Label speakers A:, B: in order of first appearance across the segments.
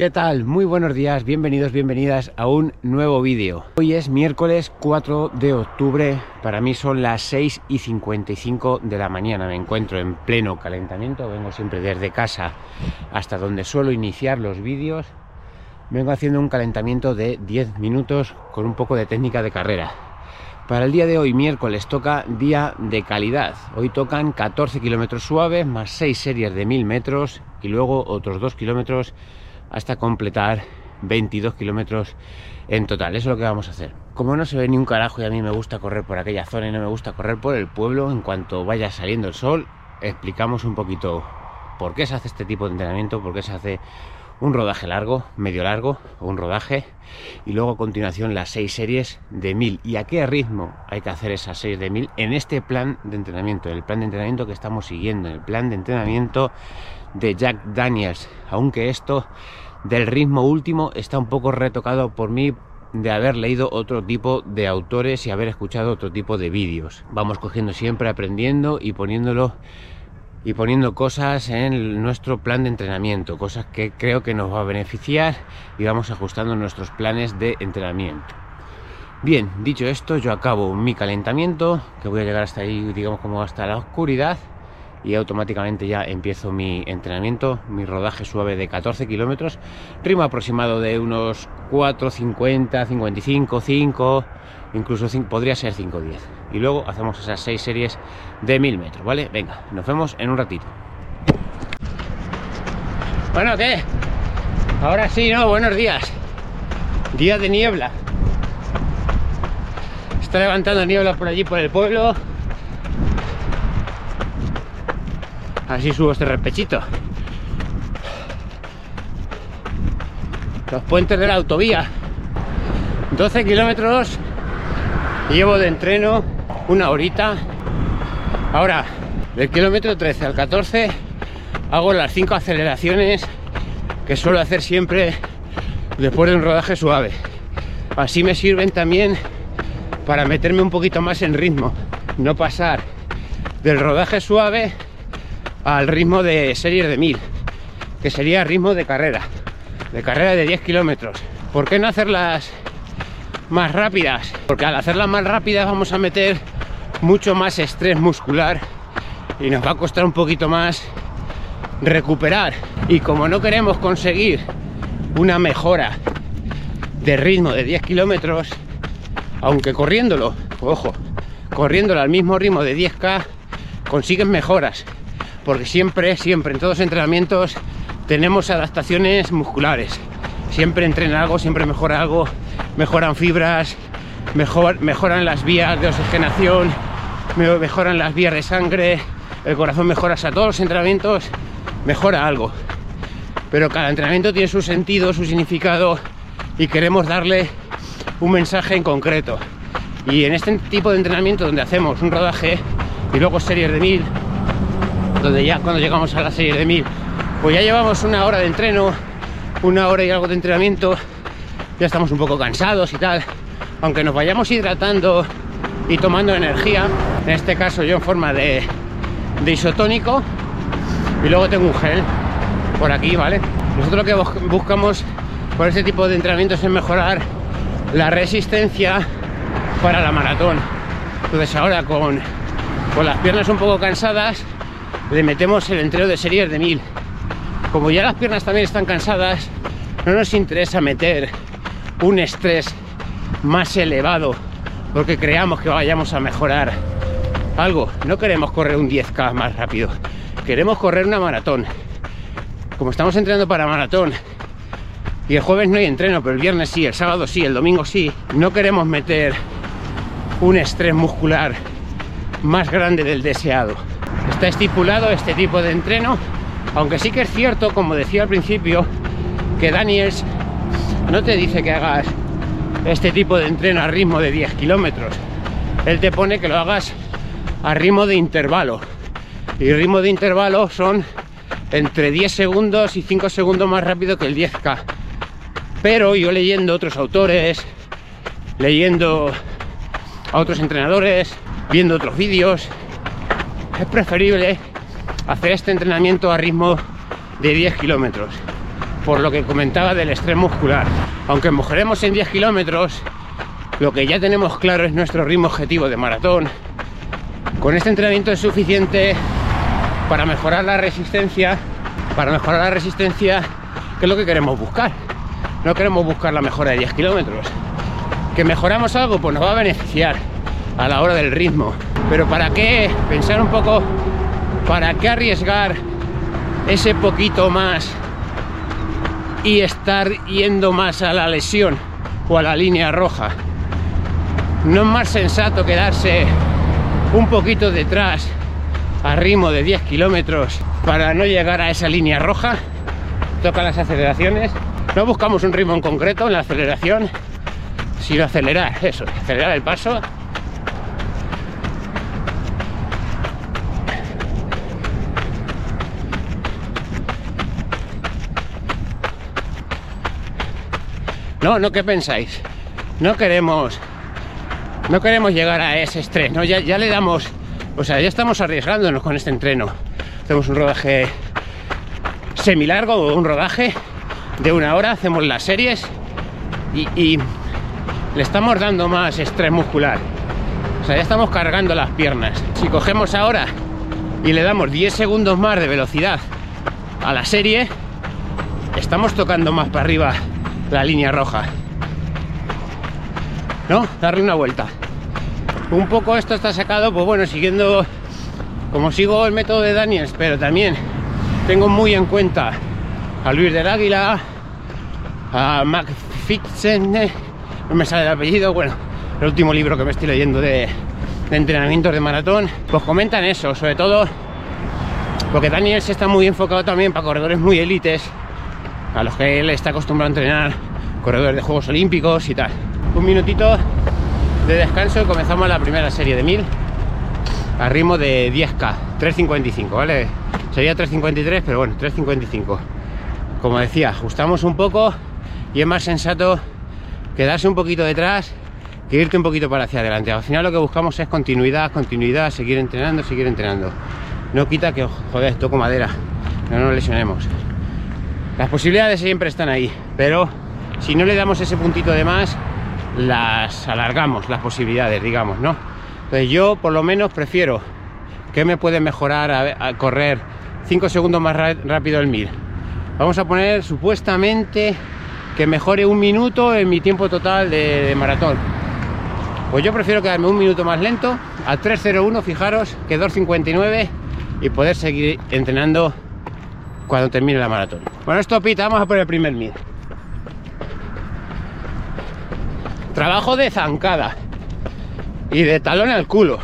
A: ¿Qué tal? Muy buenos días, bienvenidos, bienvenidas a un nuevo vídeo. Hoy es miércoles 4 de octubre, para mí son las 6 y 55 de la mañana, me encuentro en pleno calentamiento, vengo siempre desde casa hasta donde suelo iniciar los vídeos, vengo haciendo un calentamiento de 10 minutos con un poco de técnica de carrera. Para el día de hoy, miércoles, toca día de calidad. Hoy tocan 14 kilómetros suaves más 6 series de 1000 metros y luego otros 2 kilómetros hasta completar 22 kilómetros en total. Eso es lo que vamos a hacer. Como no se ve ni un carajo y a mí me gusta correr por aquella zona y no me gusta correr por el pueblo, en cuanto vaya saliendo el sol, explicamos un poquito por qué se hace este tipo de entrenamiento, por qué se hace un rodaje largo, medio largo un rodaje y luego a continuación las seis series de 1000 y a qué ritmo hay que hacer esas series de 1000 en este plan de entrenamiento, el plan de entrenamiento que estamos siguiendo, el plan de entrenamiento de Jack Daniels, aunque esto del ritmo último está un poco retocado por mí de haber leído otro tipo de autores y haber escuchado otro tipo de vídeos. Vamos cogiendo siempre, aprendiendo y poniéndolo y poniendo cosas en nuestro plan de entrenamiento, cosas que creo que nos va a beneficiar y vamos ajustando nuestros planes de entrenamiento. Bien, dicho esto, yo acabo mi calentamiento, que voy a llegar hasta ahí, digamos como hasta la oscuridad y automáticamente ya empiezo mi entrenamiento, mi rodaje suave de 14 kilómetros, ritmo aproximado de unos 4.50, 55, 5, incluso 5, podría ser 5.10. Y luego hacemos esas 6 series de 1000 metros, ¿vale? Venga, nos vemos en un ratito. Bueno, ¿qué? Ahora sí, ¿no? Buenos días. Día de niebla. Está levantando niebla por allí, por el pueblo. Así subo este repechito. Los puentes de la autovía. 12 kilómetros. Llevo de entreno una horita. Ahora, del kilómetro 13 al 14, hago las 5 aceleraciones que suelo hacer siempre después de un rodaje suave. Así me sirven también para meterme un poquito más en ritmo. No pasar del rodaje suave al ritmo de series de 1000, que sería ritmo de carrera, de carrera de 10 kilómetros. ¿Por qué no hacerlas más rápidas? Porque al hacerlas más rápidas vamos a meter mucho más estrés muscular y nos va a costar un poquito más recuperar. Y como no queremos conseguir una mejora de ritmo de 10 kilómetros, aunque corriéndolo, ojo, corriéndolo al mismo ritmo de 10K, consigues mejoras porque siempre, siempre en todos los entrenamientos tenemos adaptaciones musculares. Siempre entrena algo, siempre mejora algo, mejoran fibras, mejor, mejoran las vías de oxigenación, mejoran las vías de sangre, el corazón mejora, a todos los entrenamientos mejora algo. Pero cada entrenamiento tiene su sentido, su significado y queremos darle un mensaje en concreto. Y en este tipo de entrenamiento donde hacemos un rodaje y luego series de mil, donde ya cuando llegamos a la serie de 1000 pues ya llevamos una hora de entreno una hora y algo de entrenamiento ya estamos un poco cansados y tal aunque nos vayamos hidratando y tomando energía en este caso yo en forma de, de isotónico y luego tengo un gel por aquí, ¿vale? Nosotros lo que buscamos por este tipo de entrenamientos es mejorar la resistencia para la maratón. Entonces ahora con, con las piernas un poco cansadas le metemos el entreno de series de 1000 como ya las piernas también están cansadas no nos interesa meter un estrés más elevado porque creamos que vayamos a mejorar algo. No queremos correr un 10k más rápido. Queremos correr una maratón. Como estamos entrenando para maratón y el jueves no hay entreno pero el viernes sí, el sábado sí, el domingo sí no queremos meter un estrés muscular más grande del deseado está estipulado este tipo de entreno, aunque sí que es cierto, como decía al principio, que Daniels no te dice que hagas este tipo de entreno a ritmo de 10 kilómetros. Él te pone que lo hagas a ritmo de intervalo. Y ritmo de intervalo son entre 10 segundos y 5 segundos más rápido que el 10K. Pero yo leyendo otros autores, leyendo a otros entrenadores, viendo otros vídeos, es preferible hacer este entrenamiento a ritmo de 10 kilómetros. por lo que comentaba del estrés muscular. Aunque mejoremos en 10 kilómetros, lo que ya tenemos claro es nuestro ritmo objetivo de maratón. Con este entrenamiento es suficiente para mejorar la resistencia, para mejorar la resistencia, que es lo que queremos buscar. No queremos buscar la mejora de 10 kilómetros. Que mejoramos algo, pues nos va a beneficiar a la hora del ritmo. Pero ¿para qué pensar un poco? ¿Para qué arriesgar ese poquito más y estar yendo más a la lesión o a la línea roja? No es más sensato quedarse un poquito detrás a ritmo de 10 kilómetros para no llegar a esa línea roja. Toca las aceleraciones. No buscamos un ritmo en concreto en la aceleración, sino acelerar, eso, acelerar el paso No, no, ¿qué pensáis? No queremos no queremos llegar a ese estrés, ¿no? Ya, ya le damos, o sea, ya estamos arriesgándonos con este entreno. Hacemos un rodaje semilargo o un rodaje de una hora, hacemos las series y, y le estamos dando más estrés muscular. O sea, ya estamos cargando las piernas. Si cogemos ahora y le damos 10 segundos más de velocidad a la serie, estamos tocando más para arriba la línea roja. ¿No? Darle una vuelta. Un poco esto está sacado, pues bueno, siguiendo, como sigo el método de Daniels, pero también tengo muy en cuenta a Luis del Águila, a Mac no me sale el apellido, bueno, el último libro que me estoy leyendo de, de entrenamientos de maratón, pues comentan eso, sobre todo porque Daniels está muy enfocado también para corredores muy élites, a los que él está acostumbrado a entrenar, corredores de Juegos Olímpicos y tal. Un minutito de descanso y comenzamos la primera serie de 1000 a ritmo de 10k, 3.55, ¿vale? Sería 3.53, pero bueno, 3.55. Como decía, ajustamos un poco y es más sensato quedarse un poquito detrás que irte un poquito para hacia adelante. Al final lo que buscamos es continuidad, continuidad, seguir entrenando, seguir entrenando. No quita que, joder, toco madera, no nos lesionemos. Las posibilidades siempre están ahí, pero si no le damos ese puntito de más, las alargamos, las posibilidades, digamos, ¿no? Entonces yo por lo menos prefiero que me puede mejorar a, correr 5 segundos más rápido el 1000. Vamos a poner supuestamente que mejore un minuto en mi tiempo total de, maratón. Pues yo prefiero quedarme un minuto más lento, a 3.01, fijaros, que 2.59 y poder seguir entrenando cuando termine la maratón. Bueno, esto pita, vamos a poner el primer 1000. Trabajo de zancada y de talón al culo.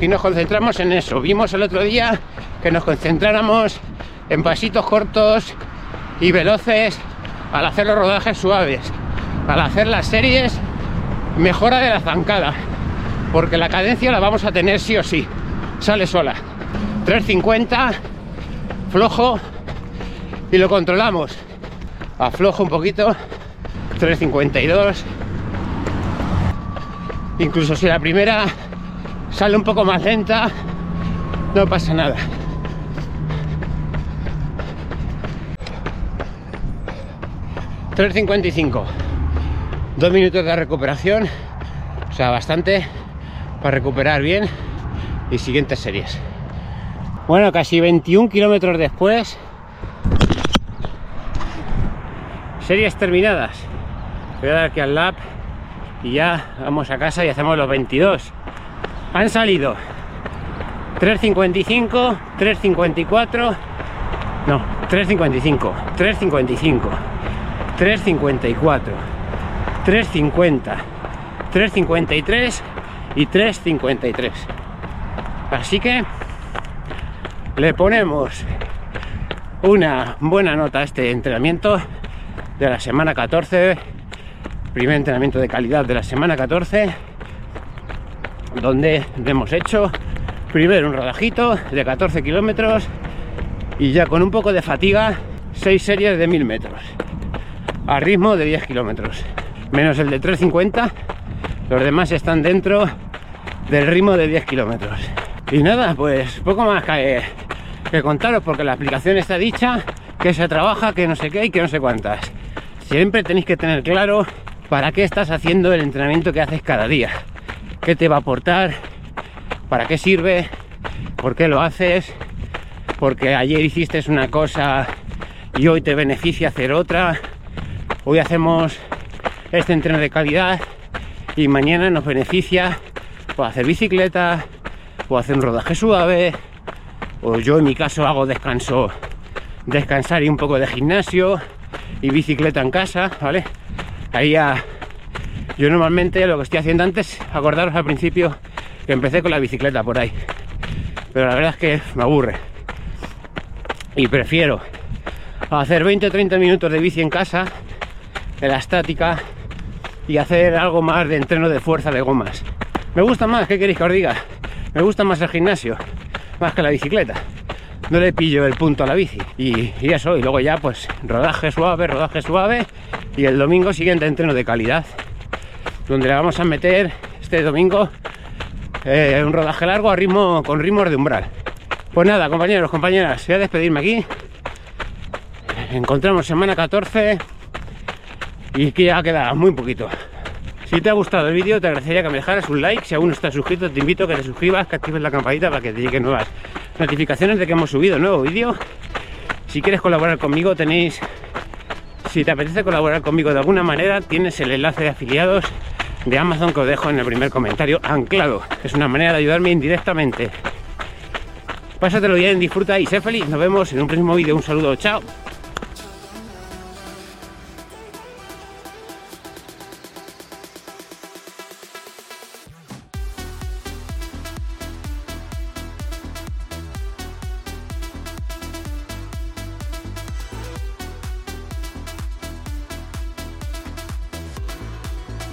A: Y nos concentramos en eso. Vimos el otro día que nos concentráramos en pasitos cortos y veloces al hacer los rodajes suaves. Al hacer las series, mejora de la zancada. Porque la cadencia la vamos a tener sí o sí. Sale sola. 350, flojo y lo controlamos. Aflojo un poquito 3.52 incluso si la primera sale un poco más lenta no pasa nada. $3.55 dos minutos de recuperación o sea bastante para recuperar bien y siguientes series bueno casi 21 kilómetros después series terminadas. Voy a dar aquí al lap y ya vamos a casa y hacemos los 22 han salido 3.55 3.54 no 3.55 3.55 3.54 3.50 3.53 y 3.53 así que le ponemos una buena nota a este entrenamiento de la semana 14 primer entrenamiento de calidad de la semana 14 donde hemos hecho primero un rodajito de 14 kilómetros y ya con un poco de fatiga 6 series de 1000 metros a ritmo de 10 kilómetros menos el de 350 los demás están dentro del ritmo de 10 kilómetros y nada pues poco más que, que contaros porque la aplicación está dicha que se trabaja, que no sé qué y que no sé cuántas. Siempre tenéis que tener claro para qué estás haciendo el entrenamiento que haces cada día. ¿Qué te va a aportar? ¿Para qué sirve? ¿Por qué lo haces? Porque ayer hiciste una cosa y hoy te beneficia hacer otra. Hoy hacemos este entreno de calidad y mañana nos beneficia o hacer bicicleta o hacer un rodaje suave. O yo en mi caso hago descanso. Descansar y un poco de gimnasio y bicicleta en casa vale ahí ya yo normalmente lo que estoy haciendo antes acordaros al principio que empecé con la bicicleta por ahí. Pero la verdad es que me aburre. Y prefiero hacer 20 o 30 minutos de bici en casa en la estática y hacer algo más de entreno de fuerza de gomas. Me gusta más, ¿qué queréis que os diga? Me gusta más el gimnasio, más que la bicicleta. No le pillo el punto a la bici. Y, eso, y luego ya pues rodaje suave, rodaje suave. Y el domingo siguiente entreno de calidad. Donde le vamos a meter este domingo eh, un rodaje largo a ritmo, con ritmos de umbral. Pues nada, compañeros, compañeras, voy a despedirme aquí. Encontramos semana 14 y que ya queda muy poquito. Si te ha gustado el vídeo, te agradecería que me dejaras un like. Si aún no estás suscrito, te invito a que te suscribas, que actives la campanita para que te lleguen nuevas notificaciones de que hemos subido nuevo vídeo. Si quieres colaborar conmigo, tenéis. Si te apetece colaborar conmigo de alguna manera, tienes el enlace de afiliados de Amazon que os dejo en el primer comentario anclado. Es una manera de ayudarme indirectamente. Pásatelo bien, disfruta y sé feliz. Nos vemos en un próximo vídeo. Un saludo, chao.